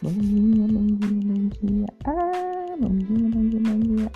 Bom dia, bom dia, bom dia. Ah, bom dia, bom dia, bom dia.